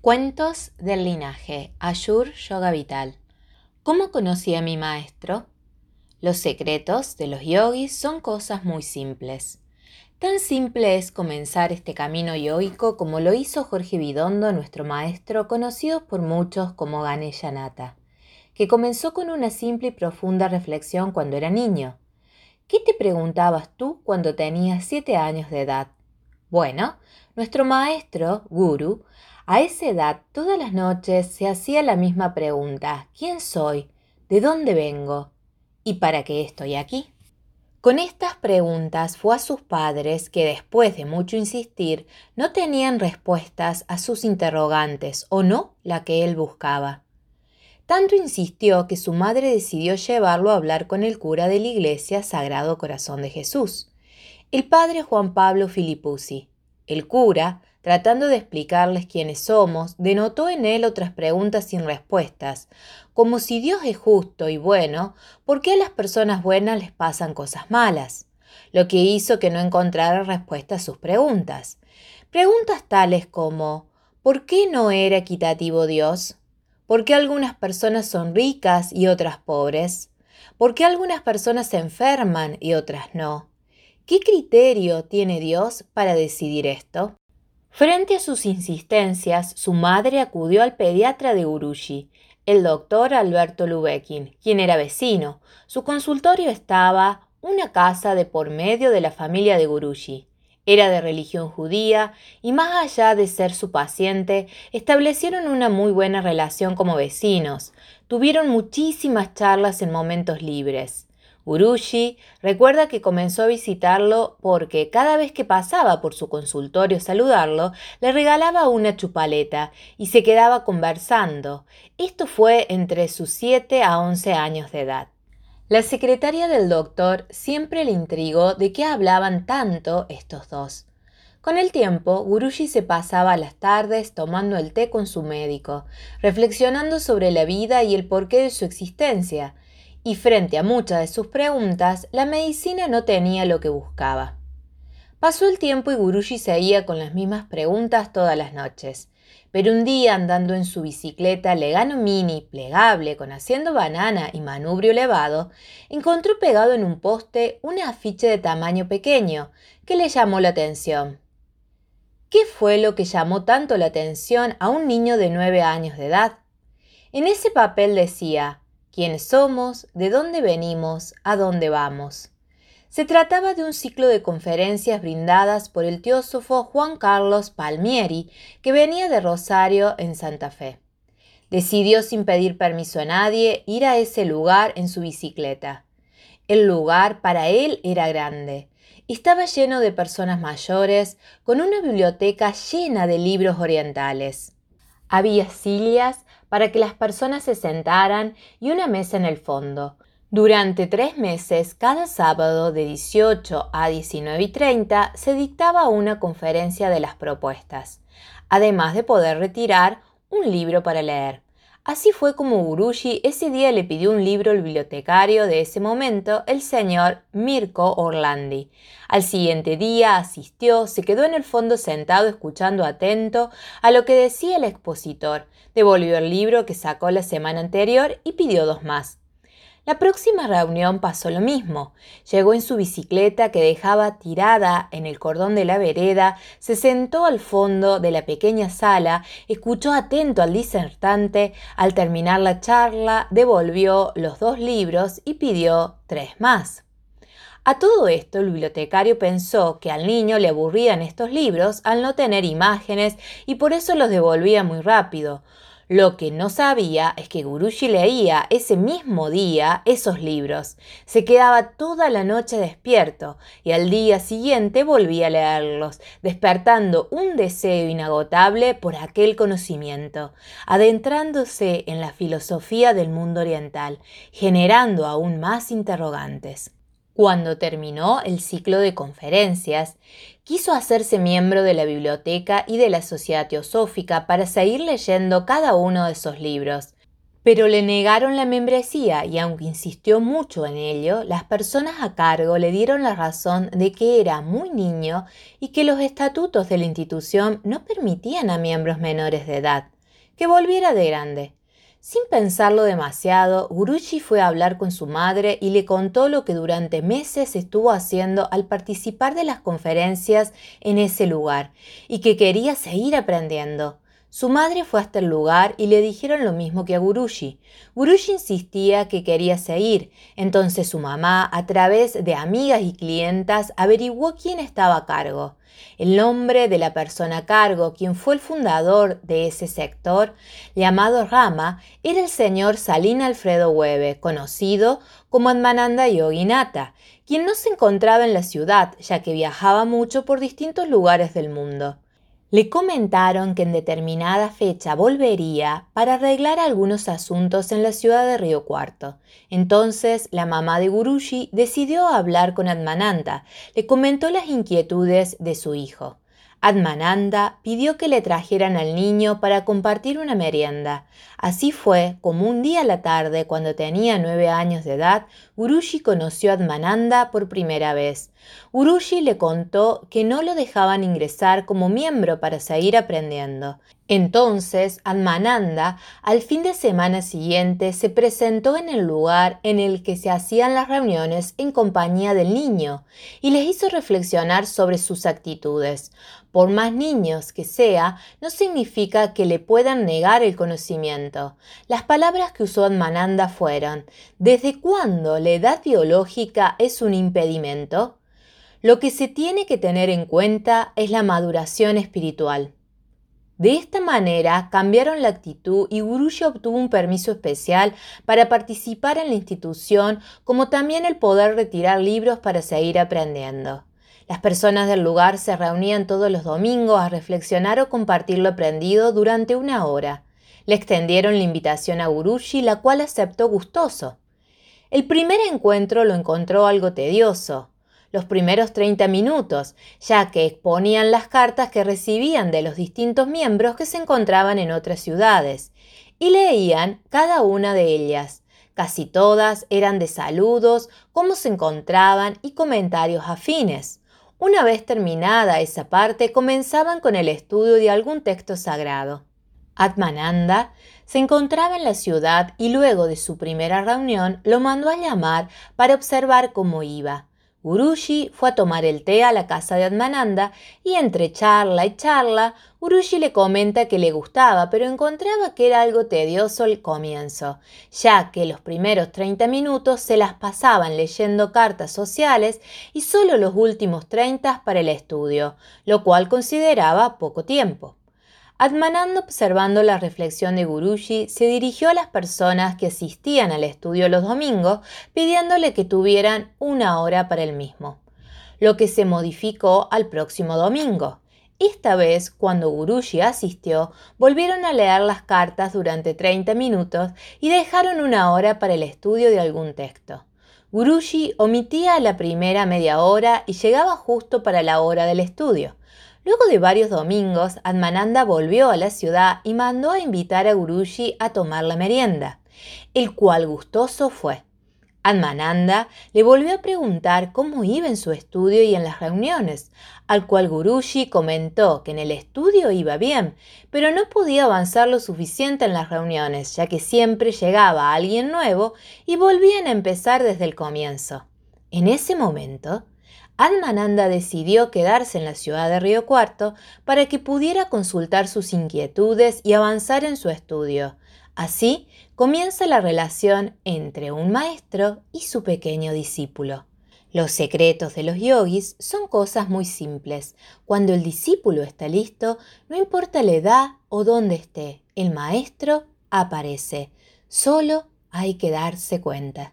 Cuentos del linaje Ayur Yoga Vital. ¿Cómo conocí a mi maestro? Los secretos de los yogis son cosas muy simples. Tan simple es comenzar este camino yoico como lo hizo Jorge Vidondo, nuestro maestro, conocido por muchos como Ganesha Nata, que comenzó con una simple y profunda reflexión cuando era niño. ¿Qué te preguntabas tú cuando tenías siete años de edad? Bueno, nuestro maestro, Guru, a esa edad, todas las noches se hacía la misma pregunta, ¿quién soy? ¿De dónde vengo? ¿Y para qué estoy aquí? Con estas preguntas fue a sus padres que después de mucho insistir no tenían respuestas a sus interrogantes o no la que él buscaba. Tanto insistió que su madre decidió llevarlo a hablar con el cura de la iglesia Sagrado Corazón de Jesús, el padre Juan Pablo Filipuzzi. El cura, tratando de explicarles quiénes somos, denotó en él otras preguntas sin respuestas, como si Dios es justo y bueno, ¿por qué a las personas buenas les pasan cosas malas? Lo que hizo que no encontrara respuesta a sus preguntas. Preguntas tales como ¿por qué no era equitativo Dios? ¿Por qué algunas personas son ricas y otras pobres? ¿Por qué algunas personas se enferman y otras no? ¿Qué criterio tiene Dios para decidir esto? Frente a sus insistencias, su madre acudió al pediatra de Urushi, el doctor Alberto Lubekin, quien era vecino. Su consultorio estaba una casa de por medio de la familia de Gurushi. Era de religión judía y más allá de ser su paciente, establecieron una muy buena relación como vecinos. Tuvieron muchísimas charlas en momentos libres. Urushi recuerda que comenzó a visitarlo porque cada vez que pasaba por su consultorio a saludarlo, le regalaba una chupaleta y se quedaba conversando. Esto fue entre sus 7 a 11 años de edad. La secretaria del doctor siempre le intrigó de qué hablaban tanto estos dos. Con el tiempo, Guruji se pasaba las tardes tomando el té con su médico, reflexionando sobre la vida y el porqué de su existencia, y frente a muchas de sus preguntas, la medicina no tenía lo que buscaba. Pasó el tiempo y Guruji seguía con las mismas preguntas todas las noches. Pero un día, andando en su bicicleta Legano Mini, plegable, con haciendo banana y manubrio elevado, encontró pegado en un poste un afiche de tamaño pequeño que le llamó la atención. ¿Qué fue lo que llamó tanto la atención a un niño de nueve años de edad? En ese papel decía quiénes somos, de dónde venimos, a dónde vamos. Se trataba de un ciclo de conferencias brindadas por el teósofo Juan Carlos Palmieri, que venía de Rosario, en Santa Fe. Decidió sin pedir permiso a nadie ir a ese lugar en su bicicleta. El lugar para él era grande. Estaba lleno de personas mayores, con una biblioteca llena de libros orientales. Había sillas para que las personas se sentaran y una mesa en el fondo. Durante tres meses, cada sábado de 18 a 19 y 30 se dictaba una conferencia de las propuestas, además de poder retirar un libro para leer. Así fue como Guruji ese día le pidió un libro al bibliotecario de ese momento, el señor Mirko Orlandi. Al siguiente día asistió, se quedó en el fondo sentado escuchando atento a lo que decía el expositor, devolvió el libro que sacó la semana anterior y pidió dos más. La próxima reunión pasó lo mismo. Llegó en su bicicleta que dejaba tirada en el cordón de la vereda, se sentó al fondo de la pequeña sala, escuchó atento al disertante, al terminar la charla devolvió los dos libros y pidió tres más. A todo esto, el bibliotecario pensó que al niño le aburrían estos libros al no tener imágenes y por eso los devolvía muy rápido. Lo que no sabía es que Guruji leía ese mismo día esos libros. Se quedaba toda la noche despierto y al día siguiente volvía a leerlos, despertando un deseo inagotable por aquel conocimiento, adentrándose en la filosofía del mundo oriental, generando aún más interrogantes. Cuando terminó el ciclo de conferencias, quiso hacerse miembro de la biblioteca y de la Sociedad Teosófica para seguir leyendo cada uno de esos libros. pero le negaron la membresía y aunque insistió mucho en ello, las personas a cargo le dieron la razón de que era muy niño y que los estatutos de la institución no permitían a miembros menores de edad, que volviera de grande. Sin pensarlo demasiado, Guruji fue a hablar con su madre y le contó lo que durante meses estuvo haciendo al participar de las conferencias en ese lugar y que quería seguir aprendiendo. Su madre fue hasta el lugar y le dijeron lo mismo que a Guruji. Guruji insistía que quería seguir, entonces su mamá, a través de amigas y clientas, averiguó quién estaba a cargo. El nombre de la persona a cargo, quien fue el fundador de ese sector, llamado Rama, era el señor Salín Alfredo Hueve, conocido como Admananda Yoginata, quien no se encontraba en la ciudad, ya que viajaba mucho por distintos lugares del mundo. Le comentaron que en determinada fecha volvería para arreglar algunos asuntos en la ciudad de Río Cuarto. Entonces la mamá de Guruji decidió hablar con Admananda, le comentó las inquietudes de su hijo. Admananda pidió que le trajeran al niño para compartir una merienda. Así fue como un día a la tarde, cuando tenía nueve años de edad, Guruji conoció a Admananda por primera vez. Guruji le contó que no lo dejaban ingresar como miembro para seguir aprendiendo. Entonces, Admananda, al fin de semana siguiente, se presentó en el lugar en el que se hacían las reuniones en compañía del niño y les hizo reflexionar sobre sus actitudes. Por más niños que sea, no significa que le puedan negar el conocimiento. Las palabras que usó Admananda fueron ¿Desde cuándo la edad biológica es un impedimento? Lo que se tiene que tener en cuenta es la maduración espiritual. De esta manera cambiaron la actitud y Guruji obtuvo un permiso especial para participar en la institución, como también el poder retirar libros para seguir aprendiendo. Las personas del lugar se reunían todos los domingos a reflexionar o compartir lo aprendido durante una hora. Le extendieron la invitación a Guruji, la cual aceptó gustoso. El primer encuentro lo encontró algo tedioso los primeros 30 minutos, ya que exponían las cartas que recibían de los distintos miembros que se encontraban en otras ciudades, y leían cada una de ellas. Casi todas eran de saludos, cómo se encontraban y comentarios afines. Una vez terminada esa parte, comenzaban con el estudio de algún texto sagrado. Atmananda se encontraba en la ciudad y luego de su primera reunión lo mandó a llamar para observar cómo iba. Guruji fue a tomar el té a la casa de Admananda y entre charla y charla, Guruji le comenta que le gustaba, pero encontraba que era algo tedioso el comienzo, ya que los primeros 30 minutos se las pasaban leyendo cartas sociales y solo los últimos 30 para el estudio, lo cual consideraba poco tiempo. Admananda, observando la reflexión de Guruji, se dirigió a las personas que asistían al estudio los domingos, pidiéndole que tuvieran una hora para el mismo, lo que se modificó al próximo domingo. Esta vez, cuando Guruji asistió, volvieron a leer las cartas durante 30 minutos y dejaron una hora para el estudio de algún texto. Guruji omitía la primera media hora y llegaba justo para la hora del estudio. Luego de varios domingos, Admananda volvió a la ciudad y mandó a invitar a Guruji a tomar la merienda, el cual gustoso fue. Admananda le volvió a preguntar cómo iba en su estudio y en las reuniones, al cual Guruji comentó que en el estudio iba bien, pero no podía avanzar lo suficiente en las reuniones, ya que siempre llegaba alguien nuevo y volvían a empezar desde el comienzo. En ese momento, Admananda decidió quedarse en la ciudad de Río Cuarto para que pudiera consultar sus inquietudes y avanzar en su estudio. Así comienza la relación entre un maestro y su pequeño discípulo. Los secretos de los yogis son cosas muy simples. Cuando el discípulo está listo, no importa la edad o dónde esté, el maestro aparece. Solo hay que darse cuenta.